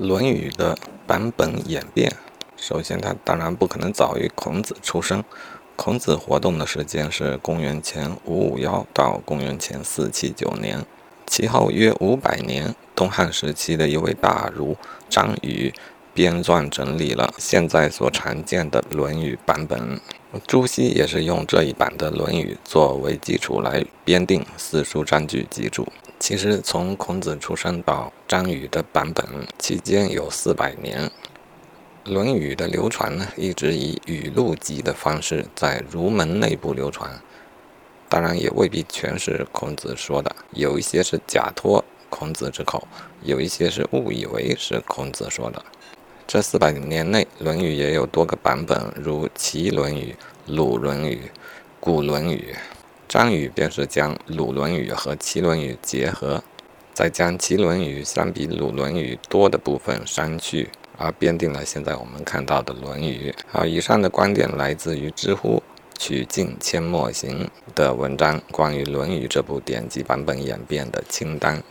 《论语》的版本演变，首先，它当然不可能早于孔子出生。孔子活动的时间是公元前五五幺到公元前四七九年，其后约五百年，东汉时期的一位大儒张禹编撰整理了现在所常见的《论语》版本。朱熹也是用这一版的《论语》作为基础来编定四书章句集注。其实，从孔子出生到张禹的版本期间有四百年，《论语》的流传呢，一直以语录集的方式在儒门内部流传。当然，也未必全是孔子说的，有一些是假托孔子之口，有一些是误以为是孔子说的。这四百年内，《论语》也有多个版本，如《齐论语》《鲁论语》《古论语》。张禹便是将《鲁论语》和《齐论语》结合，再将《齐论语》相比《鲁论语》多的部分删去，而编定了现在我们看到的《论语》。好，以上的观点来自于知乎“曲径阡陌行”的文章，关于《论语》这部典籍版本演变的清单。